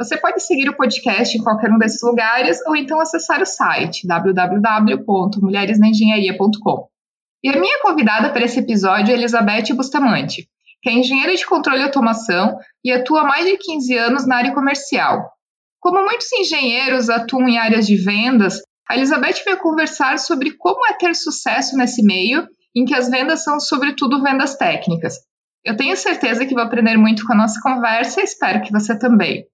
Você pode seguir o podcast em qualquer um desses lugares ou então acessar o site www.mulheresnaengenharia.com. E a minha convidada para esse episódio é Elizabeth Bustamante, que é engenheira de controle e automação e atua há mais de 15 anos na área comercial. Como muitos engenheiros atuam em áreas de vendas, a Elizabeth vai conversar sobre como é ter sucesso nesse meio, em que as vendas são, sobretudo, vendas técnicas. Eu tenho certeza que vou aprender muito com a nossa conversa e espero que você também.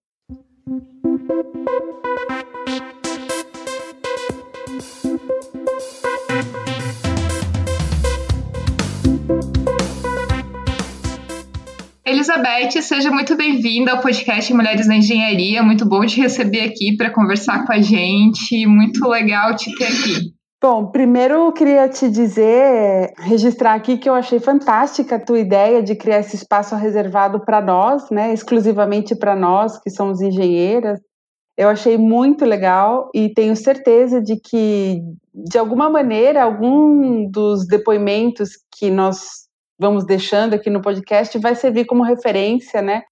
Elizabeth, seja muito bem-vinda ao podcast Mulheres na Engenharia. Muito bom te receber aqui para conversar com a gente. Muito legal te ter aqui. Bom, primeiro eu queria te dizer, registrar aqui que eu achei fantástica a tua ideia de criar esse espaço reservado para nós, né, exclusivamente para nós que somos engenheiras. Eu achei muito legal e tenho certeza de que, de alguma maneira, algum dos depoimentos que nós vamos deixando aqui no podcast vai servir como referência, né,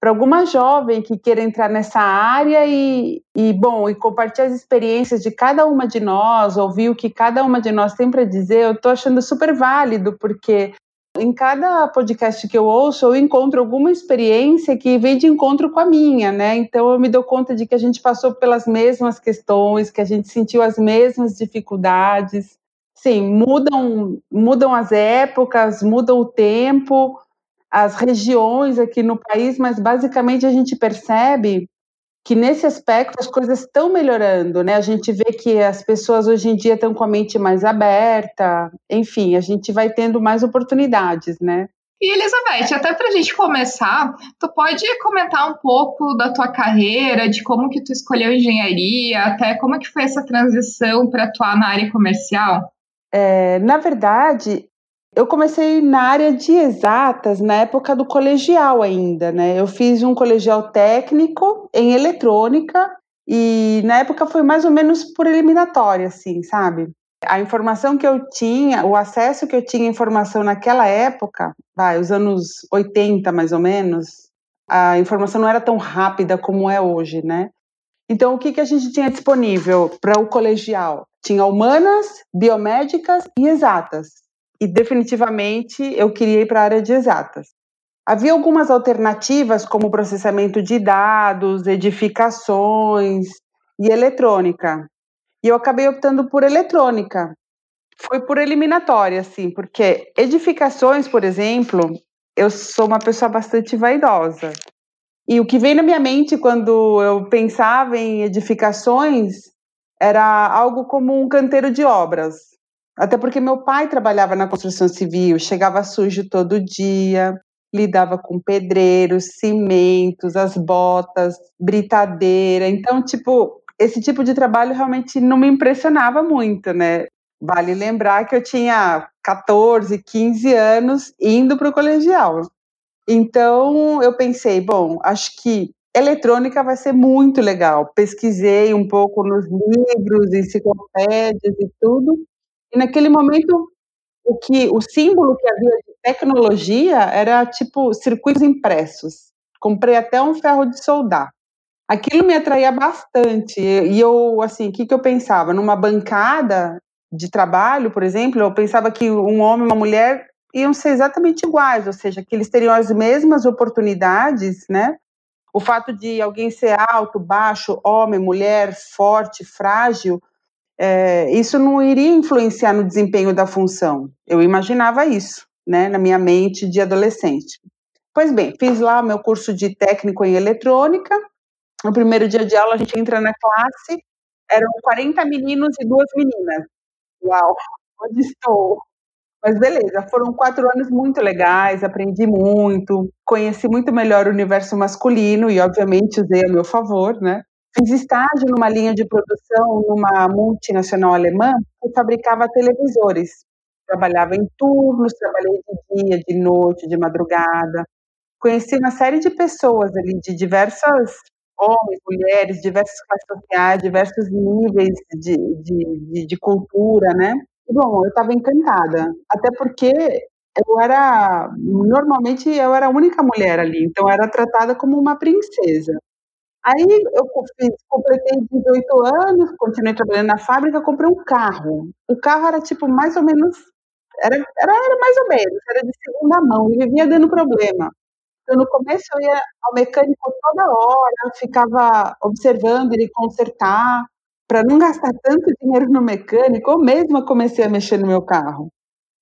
para alguma jovem que queira entrar nessa área e, e, bom, e compartilhar as experiências de cada uma de nós, ouvir o que cada uma de nós tem para dizer, eu estou achando super válido, porque em cada podcast que eu ouço, eu encontro alguma experiência que vem de encontro com a minha, né? Então eu me dou conta de que a gente passou pelas mesmas questões, que a gente sentiu as mesmas dificuldades. Sim, mudam, mudam as épocas, mudam o tempo, as regiões aqui no país, mas basicamente a gente percebe que nesse aspecto as coisas estão melhorando, né? A gente vê que as pessoas hoje em dia estão com a mente mais aberta, enfim, a gente vai tendo mais oportunidades, né? E Elizabeth, até para a gente começar, tu pode comentar um pouco da tua carreira, de como que tu escolheu engenharia, até como que foi essa transição para atuar na área comercial? É, na verdade, eu comecei na área de exatas na época do colegial ainda, né? Eu fiz um colegial técnico em eletrônica e na época foi mais ou menos por eliminatória, assim, sabe? A informação que eu tinha, o acesso que eu tinha à informação naquela época, vai, os anos 80 mais ou menos, a informação não era tão rápida como é hoje, né? Então, o que, que a gente tinha disponível para o colegial? Tinha humanas, biomédicas e exatas e definitivamente eu queria ir para a área de exatas. Havia algumas alternativas, como processamento de dados, edificações e eletrônica. E eu acabei optando por eletrônica. Foi por eliminatória, assim, porque edificações, por exemplo, eu sou uma pessoa bastante vaidosa. E o que veio na minha mente quando eu pensava em edificações era algo como um canteiro de obras. Até porque meu pai trabalhava na construção civil, chegava sujo todo dia, lidava com pedreiros, cimentos, as botas, britadeira. Então, tipo, esse tipo de trabalho realmente não me impressionava muito, né? Vale lembrar que eu tinha 14, 15 anos indo para o colegial. Então, eu pensei, bom, acho que eletrônica vai ser muito legal. Pesquisei um pouco nos livros, enciclopédias e tudo. E naquele momento, o que o símbolo que havia de tecnologia era tipo circuitos impressos. Comprei até um ferro de soldar. Aquilo me atraía bastante. E eu, assim, o que, que eu pensava? Numa bancada de trabalho, por exemplo, eu pensava que um homem e uma mulher iam ser exatamente iguais, ou seja, que eles teriam as mesmas oportunidades, né? O fato de alguém ser alto, baixo, homem, mulher, forte, frágil, é, isso não iria influenciar no desempenho da função. Eu imaginava isso, né, na minha mente de adolescente. Pois bem, fiz lá meu curso de técnico em eletrônica. No primeiro dia de aula, a gente entra na classe, eram 40 meninos e duas meninas. Uau, onde estou? Mas beleza, foram quatro anos muito legais, aprendi muito, conheci muito melhor o universo masculino e, obviamente, usei a meu favor, né? Fiz estágio numa linha de produção numa multinacional alemã que fabricava televisores. Trabalhava em turnos, trabalhei de dia, de noite, de madrugada. Conheci uma série de pessoas ali, de diversas homens, mulheres, diversas classes sociais, diversos níveis de, de, de, de cultura, né? E, bom, eu estava encantada, até porque eu era, normalmente eu era a única mulher ali, então eu era tratada como uma princesa. Aí eu fiz, completei 18 anos, continuei trabalhando na fábrica, comprei um carro. O carro era tipo mais ou menos, era, era, era mais ou menos, era de segunda mão e vivia dando problema. Então, no começo eu ia ao mecânico toda hora, ficava observando ele consertar, para não gastar tanto dinheiro no mecânico, eu mesma comecei a mexer no meu carro.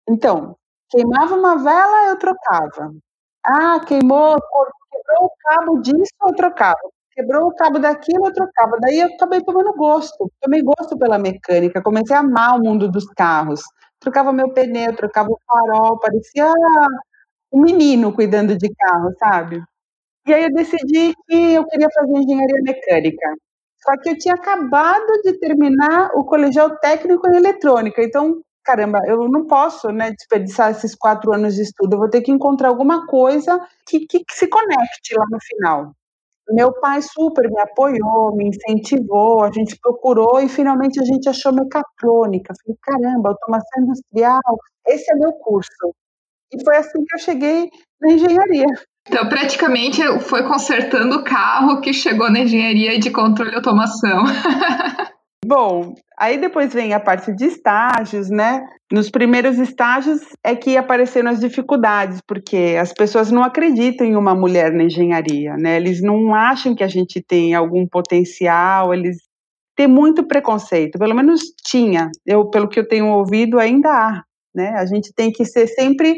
Então, queimava uma vela, eu trocava. Ah, queimou, quebrou o cabo disso, eu trocava. Quebrou o cabo daquilo, eu trocava. Daí eu acabei tomando gosto. Tomei gosto pela mecânica. Comecei a amar o mundo dos carros. Trocava meu pneu, trocava o farol. Parecia um menino cuidando de carro, sabe? E aí eu decidi que eu queria fazer engenharia mecânica. Só que eu tinha acabado de terminar o colegial técnico em eletrônica. Então, caramba, eu não posso né, desperdiçar esses quatro anos de estudo. Eu vou ter que encontrar alguma coisa que, que, que se conecte lá no final. Meu pai super me apoiou, me incentivou, a gente procurou e finalmente a gente achou mecatrônica. Falei, caramba, automação industrial, esse é meu curso. E foi assim que eu cheguei na engenharia. Então, praticamente foi consertando o carro que chegou na engenharia de controle e automação. Bom, aí depois vem a parte de estágios, né? Nos primeiros estágios é que apareceram as dificuldades, porque as pessoas não acreditam em uma mulher na engenharia, né? Eles não acham que a gente tem algum potencial, eles têm muito preconceito, pelo menos tinha. Eu, pelo que eu tenho ouvido, ainda há, né? A gente tem que ser sempre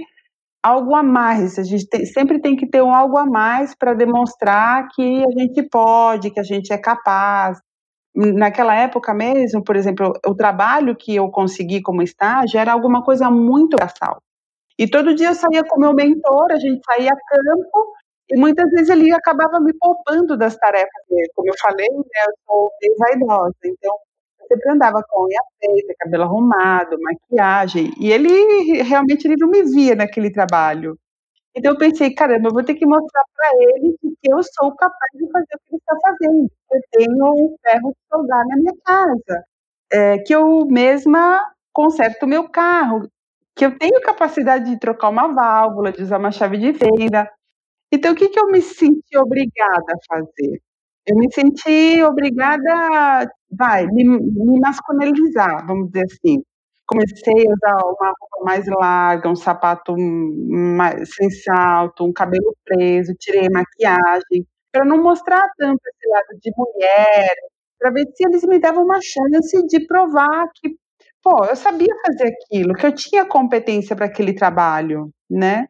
algo a mais. A gente tem, sempre tem que ter um algo a mais para demonstrar que a gente pode, que a gente é capaz. Naquela época mesmo, por exemplo, o trabalho que eu consegui como estágio era alguma coisa muito braçal. E todo dia eu saía com meu mentor, a gente saía a campo, e muitas vezes ele acabava me poupando das tarefas dele. Como eu falei, né, eu sou bem vaidosa, então sempre andava com unha feita, cabelo arrumado, maquiagem, e ele realmente ele não me via naquele trabalho. Então eu pensei, caramba, eu vou ter que mostrar para ele que eu sou capaz de fazer o que ele está fazendo. Eu tenho um ferro de soldar na minha casa, é, que eu mesma conserto o meu carro, que eu tenho capacidade de trocar uma válvula, de usar uma chave de venda. Então, o que, que eu me senti obrigada a fazer? Eu me senti obrigada, vai, me, me masculinizar, vamos dizer assim. Comecei a usar uma roupa mais larga, um sapato mais, sem salto, um cabelo preso, tirei maquiagem, para não mostrar tanto esse lado de mulher, para ver se eles me davam uma chance de provar que, pô, eu sabia fazer aquilo, que eu tinha competência para aquele trabalho, né?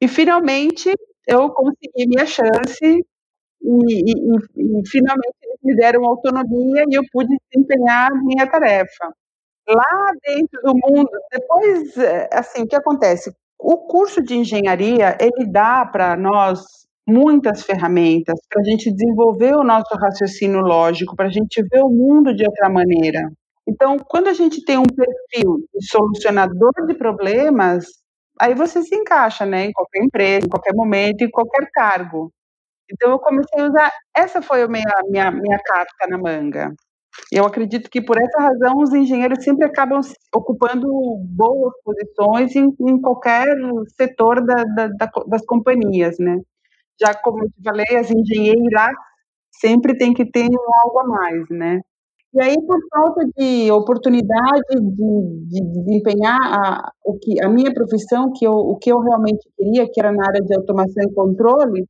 E finalmente eu consegui minha chance e, e, e, finalmente eles me deram autonomia e eu pude desempenhar minha tarefa. Lá dentro do mundo, depois, eh, assim, o que acontece? O curso de engenharia, ele dá para nós muitas ferramentas para a gente desenvolver o nosso raciocínio lógico, para a gente ver o mundo de outra maneira. Então, quando a gente tem um perfil de solucionador de problemas, aí você se encaixa, né, em qualquer empresa, em qualquer momento, em qualquer cargo. Então eu comecei a usar, essa foi a minha, minha, minha carta na manga. Eu acredito que por essa razão os engenheiros sempre acabam ocupando boas posições em, em qualquer setor da, da, da, das companhias, né? Já como eu te falei, as engenheiras sempre tem que ter algo a mais, né? E aí, por falta de oportunidade de, de desempenhar a, o que, a minha profissão, que eu, o que eu realmente queria, que era na área de automação e controle,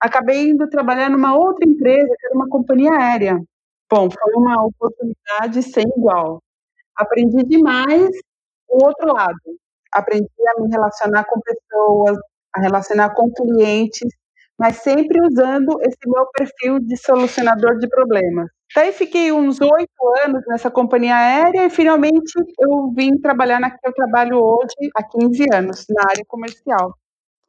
acabei indo trabalhar numa outra empresa, que era uma companhia aérea. Bom, foi uma oportunidade sem igual. Aprendi demais o outro lado. Aprendi a me relacionar com pessoas, a relacionar com clientes, mas sempre usando esse meu perfil de solucionador de problemas. Daí fiquei uns oito anos nessa companhia aérea e finalmente eu vim trabalhar na que eu trabalho hoje há 15 anos, na área comercial.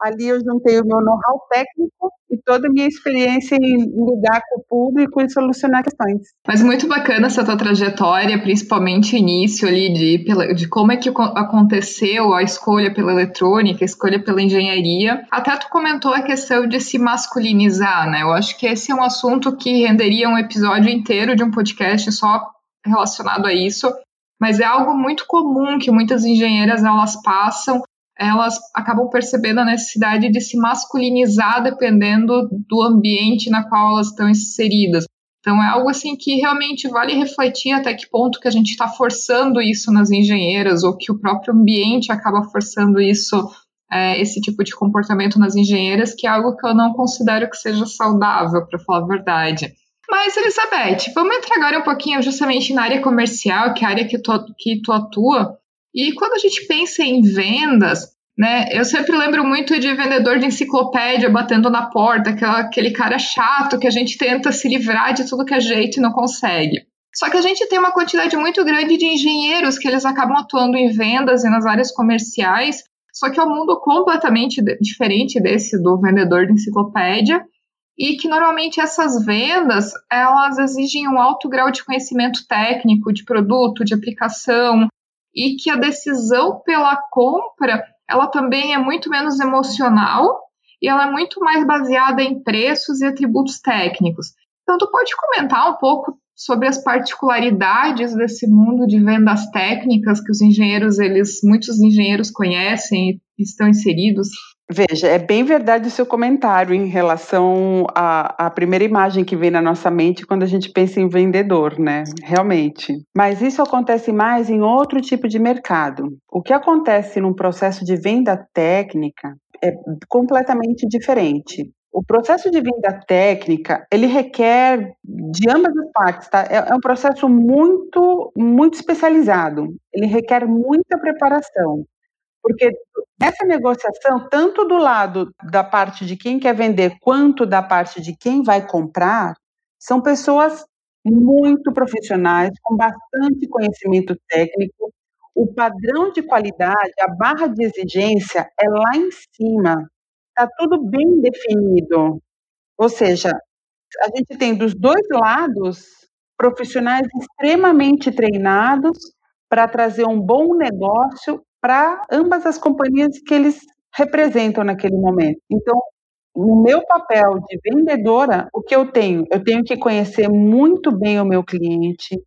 Ali eu juntei o meu know-how técnico e toda a minha experiência em lidar com o público e solucionar questões. Mas muito bacana essa tua trajetória, principalmente início ali de, de como é que aconteceu a escolha pela eletrônica, a escolha pela engenharia. Até tu comentou a questão de se masculinizar, né? Eu acho que esse é um assunto que renderia um episódio inteiro de um podcast só relacionado a isso, mas é algo muito comum que muitas engenheiras elas passam elas acabam percebendo a necessidade de se masculinizar dependendo do ambiente na qual elas estão inseridas. Então é algo assim que realmente vale refletir até que ponto que a gente está forçando isso nas engenheiras ou que o próprio ambiente acaba forçando isso, é, esse tipo de comportamento nas engenheiras, que é algo que eu não considero que seja saudável, para falar a verdade. Mas, Elizabeth, vamos entrar agora um pouquinho justamente na área comercial, que é a área que tu, que tu atua. E quando a gente pensa em vendas, né, eu sempre lembro muito de vendedor de enciclopédia batendo na porta, aquela, aquele cara chato que a gente tenta se livrar de tudo que é jeito e não consegue. Só que a gente tem uma quantidade muito grande de engenheiros que eles acabam atuando em vendas e nas áreas comerciais, só que é um mundo completamente diferente desse do vendedor de enciclopédia e que normalmente essas vendas elas exigem um alto grau de conhecimento técnico de produto, de aplicação, e que a decisão pela compra ela também é muito menos emocional e ela é muito mais baseada em preços e atributos técnicos. Então, tu pode comentar um pouco sobre as particularidades desse mundo de vendas técnicas que os engenheiros, eles, muitos engenheiros conhecem e estão inseridos? Veja, é bem verdade o seu comentário em relação à, à, primeira imagem que vem na nossa mente quando a gente pensa em vendedor, né? Realmente. Mas isso acontece mais em outro tipo de mercado. O que acontece num processo de venda técnica é completamente diferente. O processo de venda técnica, ele requer de ambas as partes, tá? É, é um processo muito, muito especializado. Ele requer muita preparação. Porque essa negociação, tanto do lado da parte de quem quer vender, quanto da parte de quem vai comprar, são pessoas muito profissionais, com bastante conhecimento técnico. O padrão de qualidade, a barra de exigência é lá em cima. Está tudo bem definido. Ou seja, a gente tem dos dois lados profissionais extremamente treinados para trazer um bom negócio para ambas as companhias que eles representam naquele momento. Então, no meu papel de vendedora, o que eu tenho? Eu tenho que conhecer muito bem o meu cliente,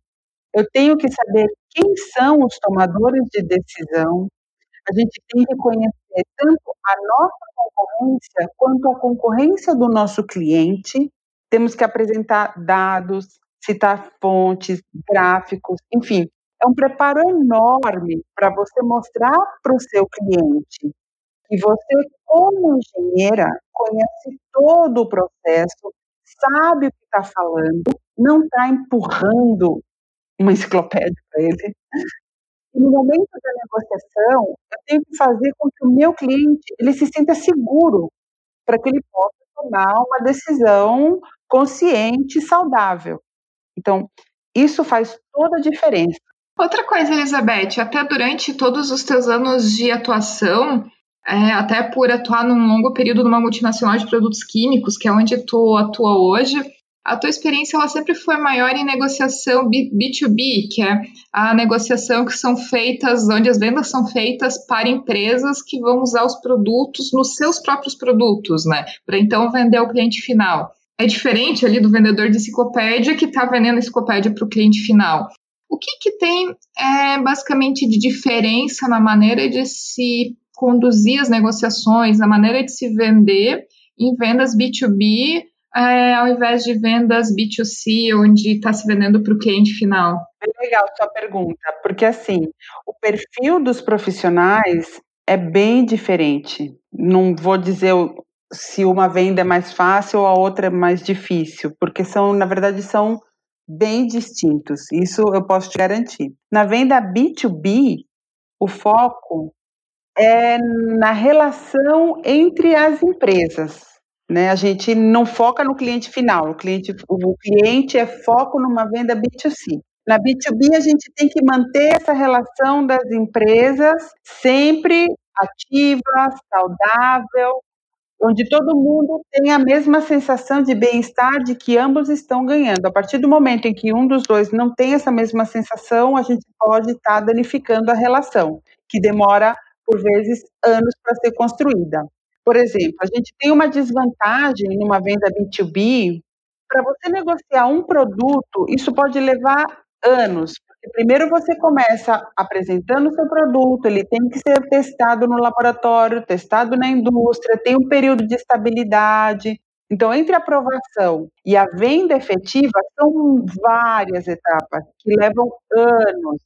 eu tenho que saber quem são os tomadores de decisão, a gente tem que conhecer tanto a nossa concorrência quanto a concorrência do nosso cliente. Temos que apresentar dados, citar fontes, gráficos, enfim, é um preparo enorme para você mostrar para o seu cliente que você, como engenheira, conhece todo o processo, sabe o que está falando, não está empurrando uma enciclopédia para ele. No momento da negociação, eu tenho que fazer com que o meu cliente ele se sinta seguro para que ele possa tomar uma decisão consciente e saudável. Então, isso faz toda a diferença. Outra coisa, Elizabeth, até durante todos os teus anos de atuação, é, até por atuar num longo período numa multinacional de produtos químicos, que é onde tu atua hoje, a tua experiência ela sempre foi maior em negociação B2B, que é a negociação que são feitas, onde as vendas são feitas para empresas que vão usar os produtos nos seus próprios produtos, né? Para então vender ao cliente final. É diferente ali do vendedor de enciclopédia que está vendendo enciclopédia para o cliente final. O que, que tem é, basicamente de diferença na maneira de se conduzir as negociações, na maneira de se vender em vendas B2B, é, ao invés de vendas B2C, onde está se vendendo para o cliente final? É legal sua pergunta, porque assim, o perfil dos profissionais é bem diferente. Não vou dizer se uma venda é mais fácil ou a outra é mais difícil, porque são, na verdade, são bem distintos. Isso eu posso te garantir. Na venda B2B, o foco é na relação entre as empresas. Né? A gente não foca no cliente final, o cliente, o cliente é foco numa venda B2C. Na B2B, a gente tem que manter essa relação das empresas sempre ativa, saudável, onde todo mundo tem a mesma sensação de bem-estar, de que ambos estão ganhando. A partir do momento em que um dos dois não tem essa mesma sensação, a gente pode estar tá danificando a relação, que demora, por vezes, anos para ser construída. Por exemplo, a gente tem uma desvantagem numa venda B2B. Para você negociar um produto, isso pode levar anos, primeiro você começa apresentando o seu produto, ele tem que ser testado no laboratório, testado na indústria, tem um período de estabilidade. Então, entre a aprovação e a venda efetiva, são várias etapas que levam anos.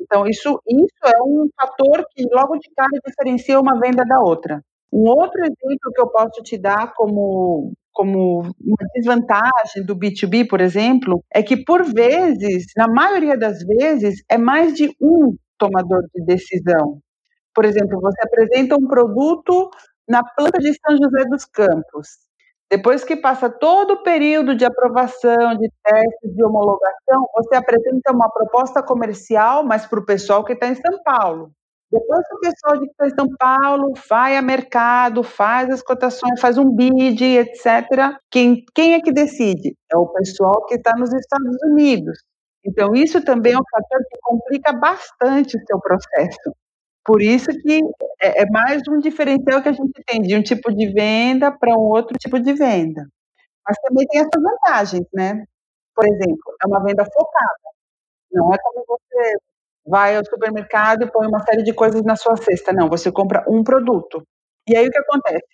Então, isso, isso é um fator que logo de cara diferencia uma venda da outra. Um outro exemplo que eu posso te dar como como uma desvantagem do B2B, por exemplo, é que por vezes, na maioria das vezes, é mais de um tomador de decisão. Por exemplo, você apresenta um produto na planta de São José dos Campos. Depois que passa todo o período de aprovação, de testes, de homologação, você apresenta uma proposta comercial, mas para o pessoal que está em São Paulo. Depois o pessoal de São Paulo vai a mercado, faz as cotações, faz um bid, etc. Quem, quem é que decide? É o pessoal que está nos Estados Unidos. Então, isso também é um fator que complica bastante o seu processo. Por isso que é, é mais um diferencial que a gente tem de um tipo de venda para um outro tipo de venda. Mas também tem essas vantagens, né? Por exemplo, é uma venda focada. Não é como você vai ao supermercado e põe uma série de coisas na sua cesta. Não, você compra um produto. E aí o que acontece?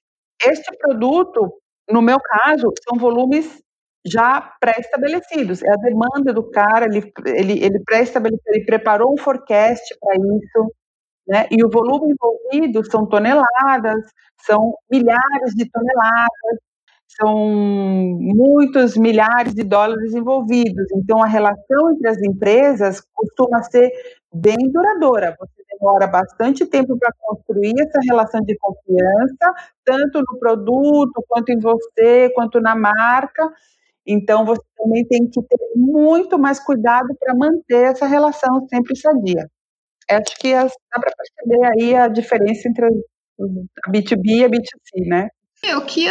Este produto, no meu caso, são volumes já pré-estabelecidos. É a demanda do cara, ele, ele, ele pré-estabeleceu, ele preparou um forecast para isso, né? E o volume envolvido são toneladas, são milhares de toneladas, são muitos milhares de dólares envolvidos. Então, a relação entre as empresas costuma ser bem duradoura. Você demora bastante tempo para construir essa relação de confiança, tanto no produto, quanto em você, quanto na marca. Então, você também tem que ter muito mais cuidado para manter essa relação sempre sadia. Acho que dá para perceber aí a diferença entre a B2B e a B2C, né? É, o que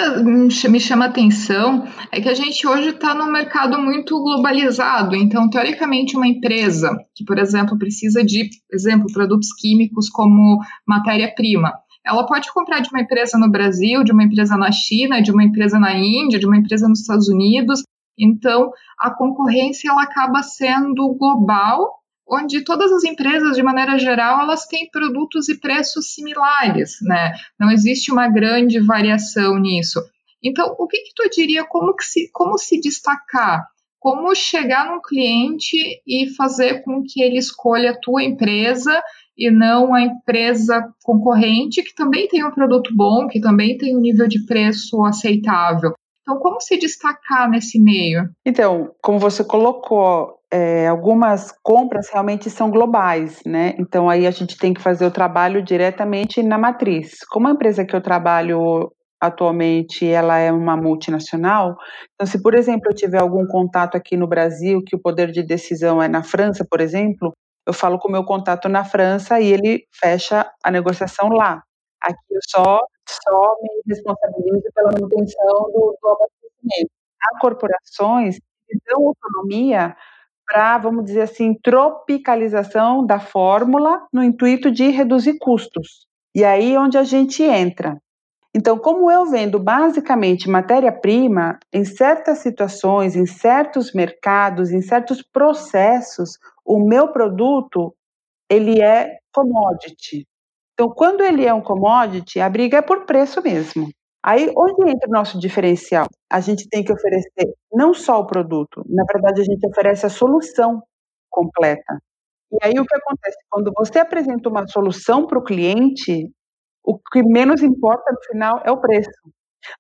me chama atenção é que a gente hoje está num mercado muito globalizado. Então, teoricamente, uma empresa que, por exemplo, precisa de, exemplo, produtos químicos como matéria-prima, ela pode comprar de uma empresa no Brasil, de uma empresa na China, de uma empresa na Índia, de uma empresa nos Estados Unidos. Então, a concorrência ela acaba sendo global onde todas as empresas, de maneira geral, elas têm produtos e preços similares, né? Não existe uma grande variação nisso. Então, o que, que tu diria como, que se, como se destacar? Como chegar num cliente e fazer com que ele escolha a tua empresa e não a empresa concorrente, que também tem um produto bom, que também tem um nível de preço aceitável. Então, como se destacar nesse meio? Então, como você colocou, é, algumas compras realmente são globais, né? Então aí a gente tem que fazer o trabalho diretamente na matriz. Como a empresa que eu trabalho atualmente ela é uma multinacional, então se por exemplo eu tiver algum contato aqui no Brasil que o poder de decisão é na França, por exemplo, eu falo com o meu contato na França e ele fecha a negociação lá. Aqui eu só, só me responsabilizo pela manutenção do, do abastecimento. Há corporações que dão autonomia para, vamos dizer assim, tropicalização da fórmula no intuito de reduzir custos. E aí é onde a gente entra. Então, como eu vendo basicamente matéria-prima, em certas situações, em certos mercados, em certos processos, o meu produto ele é commodity. Então, quando ele é um commodity, a briga é por preço mesmo. Aí, onde entra o nosso diferencial? A gente tem que oferecer não só o produto, na verdade, a gente oferece a solução completa. E aí, o que acontece? Quando você apresenta uma solução para o cliente, o que menos importa no final é o preço.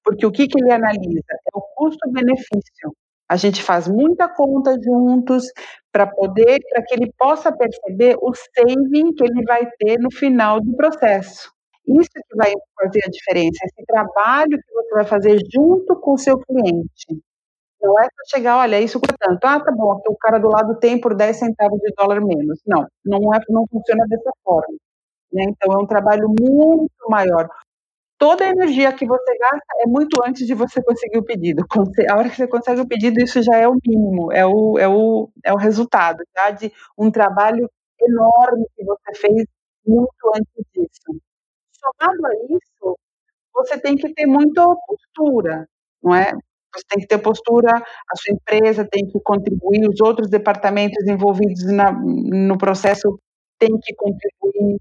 Porque o que, que ele analisa? É o custo-benefício. A gente faz muita conta juntos para poder, para que ele possa perceber o saving que ele vai ter no final do processo. Isso que vai fazer a diferença, esse trabalho que você vai fazer junto com o seu cliente. Não é só chegar, olha, isso custa tanto. Ah, tá bom, o cara do lado tem por 10 centavos de dólar menos. Não, não, é, não funciona dessa forma. Né? Então, é um trabalho muito maior. Toda a energia que você gasta é muito antes de você conseguir o pedido. A hora que você consegue o pedido, isso já é o mínimo, é o, é o, é o resultado tá? de um trabalho enorme que você fez muito antes disso. Somado a isso, você tem que ter muita postura, não é? Você tem que ter postura, a sua empresa tem que contribuir, os outros departamentos envolvidos na, no processo têm que contribuir.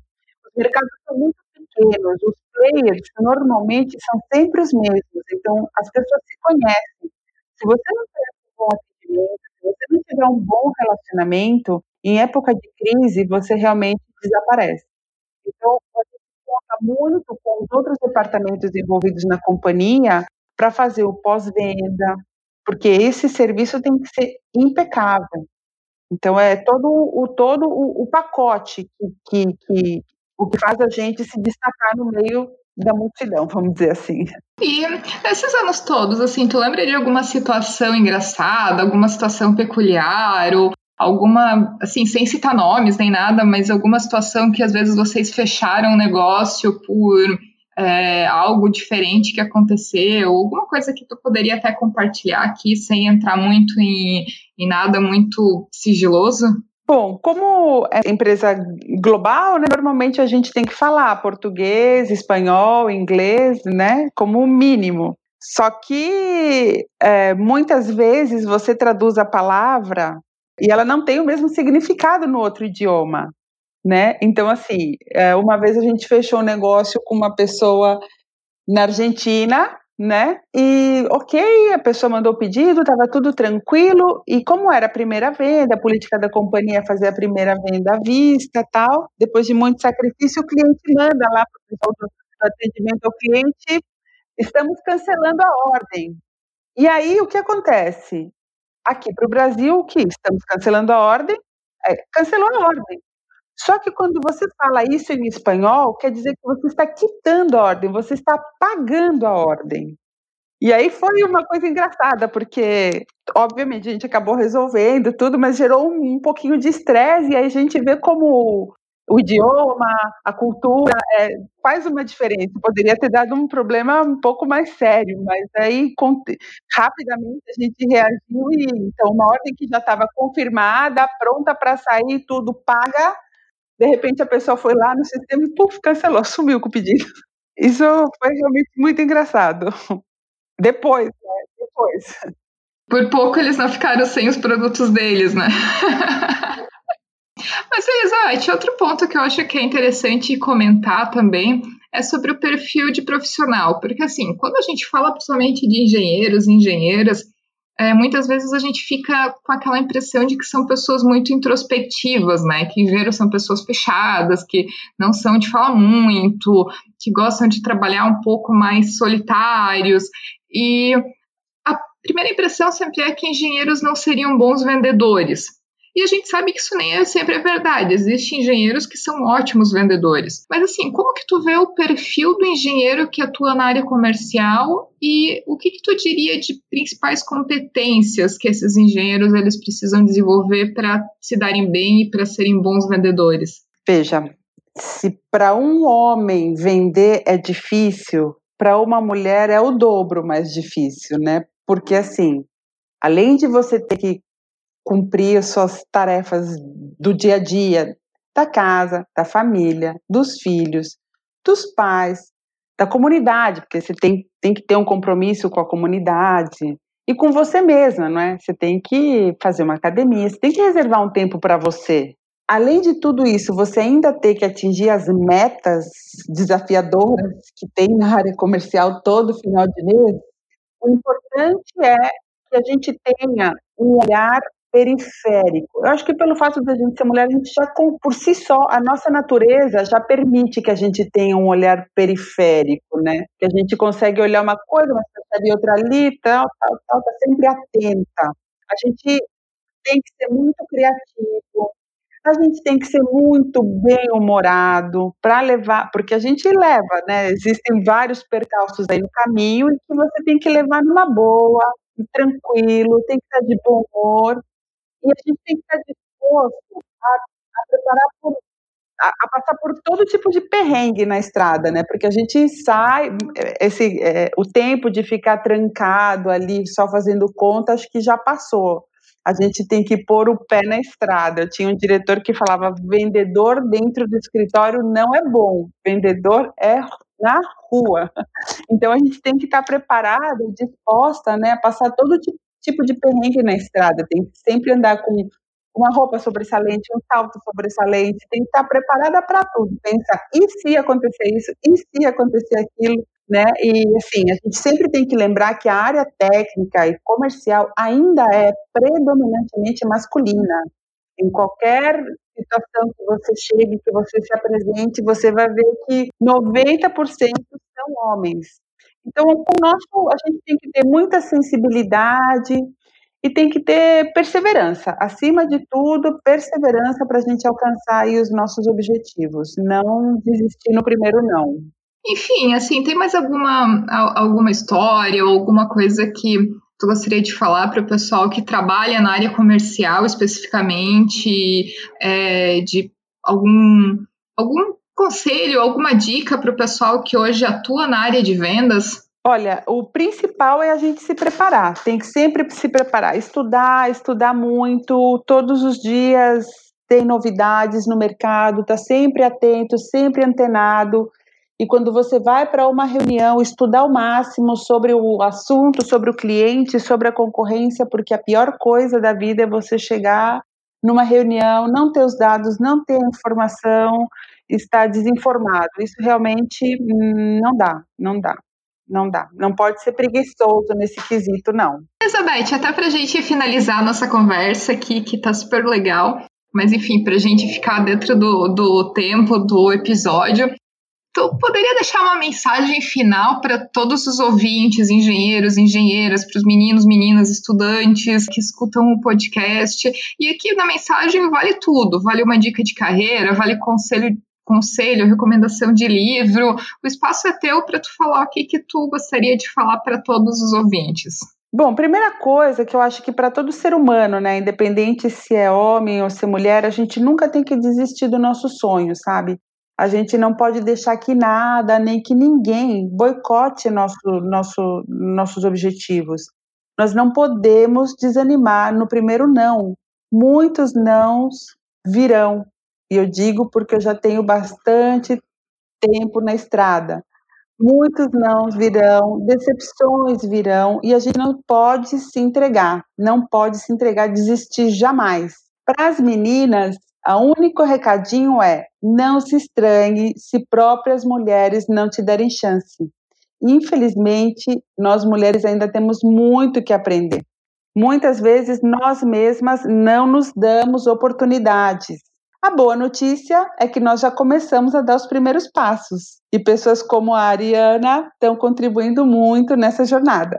Os mercados são muito pequenos, os players normalmente são sempre os mesmos, então as pessoas se conhecem. Se você não tiver um bom atendimento, se você não tiver um bom relacionamento, em época de crise você realmente desaparece. Então, gente conta muito com os outros departamentos envolvidos na companhia para fazer o pós-venda, porque esse serviço tem que ser impecável. Então é todo o todo o, o pacote que, que, que, o que faz a gente se destacar no meio da multidão, vamos dizer assim. E nesses anos todos, assim, tu lembra de alguma situação engraçada, alguma situação peculiar, ou alguma, assim, sem citar nomes nem nada, mas alguma situação que às vezes vocês fecharam um negócio por é, algo diferente que aconteceu, alguma coisa que tu poderia até compartilhar aqui sem entrar muito em, em nada muito sigiloso? Bom, como é empresa global, né, normalmente a gente tem que falar português, espanhol, inglês, né, como mínimo. Só que é, muitas vezes você traduz a palavra e ela não tem o mesmo significado no outro idioma né? Então, assim, é, uma vez a gente fechou um negócio com uma pessoa na Argentina, né? E ok, a pessoa mandou o pedido, estava tudo tranquilo. E como era a primeira venda, a política da companhia é fazer a primeira venda à vista, tal. Depois de muito sacrifício, o cliente manda lá para o pessoal do atendimento ao cliente, estamos cancelando a ordem. E aí o que acontece? Aqui para o Brasil, o que estamos cancelando a ordem? É, cancelou a ordem. Só que quando você fala isso em espanhol, quer dizer que você está quitando a ordem, você está pagando a ordem. E aí foi uma coisa engraçada, porque, obviamente, a gente acabou resolvendo tudo, mas gerou um, um pouquinho de estresse, e aí a gente vê como o idioma, a cultura, é, faz uma diferença. Poderia ter dado um problema um pouco mais sério, mas aí rapidamente a gente reagiu e então uma ordem que já estava confirmada, pronta para sair, tudo paga, de repente a pessoa foi lá no sistema e puf, cancelou, sumiu com o pedido. Isso foi realmente muito engraçado. Depois, né? Depois. Por pouco eles não ficaram sem os produtos deles, né? Mas, Elizabeth, outro ponto que eu acho que é interessante comentar também é sobre o perfil de profissional, porque assim, quando a gente fala principalmente de engenheiros e engenheiras, é, muitas vezes a gente fica com aquela impressão de que são pessoas muito introspectivas, né? Que engenheiros são pessoas fechadas, que não são de falar muito, que gostam de trabalhar um pouco mais solitários. E a primeira impressão sempre é que engenheiros não seriam bons vendedores. E a gente sabe que isso nem é sempre verdade. Existem engenheiros que são ótimos vendedores. Mas assim, como que tu vê o perfil do engenheiro que atua na área comercial e o que, que tu diria de principais competências que esses engenheiros eles precisam desenvolver para se darem bem e para serem bons vendedores? Veja, se para um homem vender é difícil, para uma mulher é o dobro mais difícil, né? Porque assim, além de você ter que cumprir as suas tarefas do dia a dia, da casa, da família, dos filhos, dos pais, da comunidade, porque você tem, tem que ter um compromisso com a comunidade e com você mesma, não é? Você tem que fazer uma academia, você tem que reservar um tempo para você. Além de tudo isso, você ainda tem que atingir as metas desafiadoras que tem na área comercial todo final de mês. O importante é que a gente tenha um olhar periférico. Eu acho que pelo fato de a gente ser mulher, a gente já, por si só, a nossa natureza já permite que a gente tenha um olhar periférico, né? Que a gente consegue olhar uma coisa, mas percebe outra ali, tal, tal, tal, tá sempre atenta. A gente tem que ser muito criativo, a gente tem que ser muito bem-humorado para levar, porque a gente leva, né? Existem vários percalços aí no caminho e que você tem que levar numa boa, tranquilo, tem que estar de bom humor. E a gente tem que estar disposto a, a preparar por a, a, passar por todo tipo de perrengue na estrada, né? Porque a gente sai, esse, é, o tempo de ficar trancado ali, só fazendo conta, acho que já passou. A gente tem que pôr o pé na estrada. Eu tinha um diretor que falava: vendedor dentro do escritório não é bom, vendedor é na rua. Então a gente tem que estar preparada, disposta, né, a passar todo tipo de perrengue na estrada. Tem que sempre andar com uma roupa sobressalente, um salto sobressalente, tem que estar preparada para tudo. Pensar, e se acontecer isso? E se acontecer aquilo? Né? E assim, a gente sempre tem que lembrar que a área técnica e comercial ainda é predominantemente masculina. Em qualquer situação que você chegue, que você se apresente, você vai ver que 90% são homens. Então, o nosso, a gente tem que ter muita sensibilidade, e tem que ter perseverança. Acima de tudo, perseverança para a gente alcançar os nossos objetivos. Não desistir no primeiro não. Enfim, assim, tem mais alguma, alguma história ou alguma coisa que tu gostaria de falar para o pessoal que trabalha na área comercial especificamente, é, de algum, algum conselho, alguma dica para o pessoal que hoje atua na área de vendas? Olha, o principal é a gente se preparar. Tem que sempre se preparar, estudar, estudar muito. Todos os dias tem novidades no mercado, tá sempre atento, sempre antenado. E quando você vai para uma reunião, estudar o máximo sobre o assunto, sobre o cliente, sobre a concorrência, porque a pior coisa da vida é você chegar numa reunião, não ter os dados, não ter a informação, estar desinformado. Isso realmente hum, não dá, não dá não dá. Não pode ser preguiçoso nesse quesito, não. Elizabeth, até para a gente finalizar nossa conversa aqui, que tá super legal, mas enfim, para a gente ficar dentro do, do tempo do episódio, tu poderia deixar uma mensagem final para todos os ouvintes, engenheiros, engenheiras, para os meninos, meninas, estudantes que escutam o podcast. E aqui na mensagem vale tudo: vale uma dica de carreira, vale conselho conselho, recomendação de livro. O espaço é teu para tu falar o que, que tu gostaria de falar para todos os ouvintes. Bom, primeira coisa que eu acho que para todo ser humano, né, independente se é homem ou se é mulher, a gente nunca tem que desistir do nosso sonho, sabe? A gente não pode deixar que nada, nem que ninguém boicote nosso, nosso, nossos objetivos. Nós não podemos desanimar no primeiro não. Muitos nãos virão, e eu digo porque eu já tenho bastante tempo na estrada. Muitos não virão, decepções virão e a gente não pode se entregar, não pode se entregar, desistir jamais. Para as meninas, o único recadinho é: não se estranhe se próprias mulheres não te derem chance. Infelizmente, nós mulheres ainda temos muito que aprender. Muitas vezes nós mesmas não nos damos oportunidades. A boa notícia é que nós já começamos a dar os primeiros passos e pessoas como a Ariana estão contribuindo muito nessa jornada.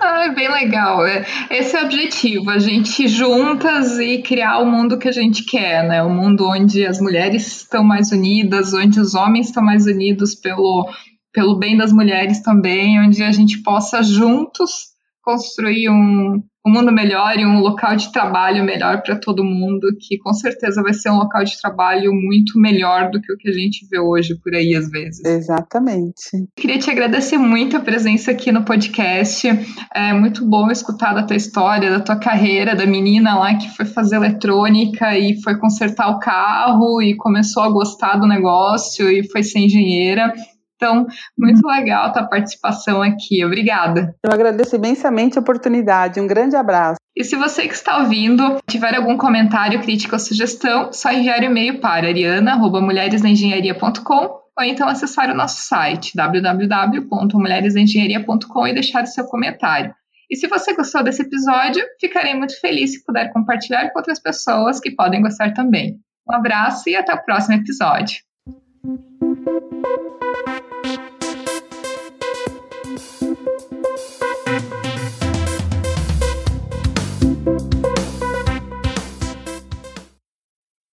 Ah, é bem legal. É, esse é o objetivo, a gente juntas e criar o mundo que a gente quer, né? O mundo onde as mulheres estão mais unidas, onde os homens estão mais unidos pelo, pelo bem das mulheres também, onde a gente possa juntos construir um, um mundo melhor e um local de trabalho melhor para todo mundo, que com certeza vai ser um local de trabalho muito melhor do que o que a gente vê hoje por aí às vezes. Exatamente. Queria te agradecer muito a presença aqui no podcast. É muito bom escutar da tua história, da tua carreira, da menina lá que foi fazer eletrônica e foi consertar o carro e começou a gostar do negócio e foi ser engenheira. Então, muito legal a tua participação aqui. Obrigada. Eu agradeço imensamente a oportunidade. Um grande abraço. E se você que está ouvindo tiver algum comentário, crítica ou sugestão, só enviar e-mail para ariana.mulheresnaengenharia.com ou então acessar o nosso site www.mulheresnaengenharia.com e deixar o seu comentário. E se você gostou desse episódio, ficarei muito feliz se puder compartilhar com outras pessoas que podem gostar também. Um abraço e até o próximo episódio.